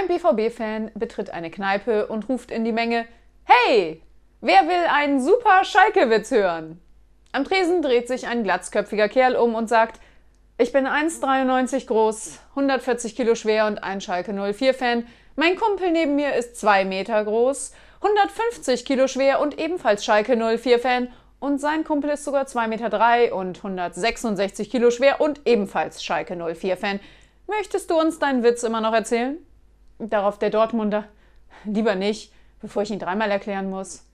Ein BVB-Fan betritt eine Kneipe und ruft in die Menge: Hey, wer will einen super Schalke-Witz hören? Am Tresen dreht sich ein glatzköpfiger Kerl um und sagt: Ich bin 1,93 groß, 140 Kilo schwer und ein Schalke 04-Fan. Mein Kumpel neben mir ist 2 Meter groß, 150 Kilo schwer und ebenfalls Schalke 04-Fan. Und sein Kumpel ist sogar 2,3 Meter und 166 Kilo schwer und ebenfalls Schalke 04-Fan. Möchtest du uns deinen Witz immer noch erzählen? Darauf der Dortmunder. Lieber nicht, bevor ich ihn dreimal erklären muss.